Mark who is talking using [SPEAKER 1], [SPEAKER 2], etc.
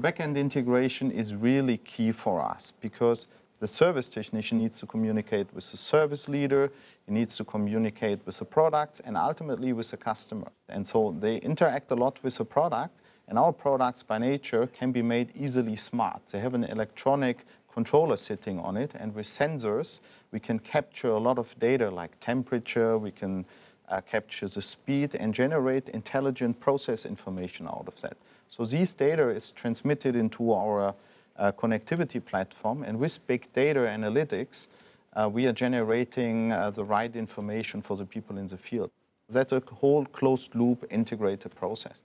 [SPEAKER 1] Backend integration is really key for us because the service technician needs to communicate with the service leader, he needs to communicate with the products, and ultimately with the customer. And so they interact a lot with the product, and our products by nature can be made easily smart. They have an electronic controller sitting on it, and with sensors, we can capture a lot of data like temperature, we can uh, capture the speed and generate intelligent process information out of that. So these data is transmitted into our uh, connectivity platform, and with big data analytics, uh, we are generating uh, the right information for the people in the field. That's a whole closed loop integrated process.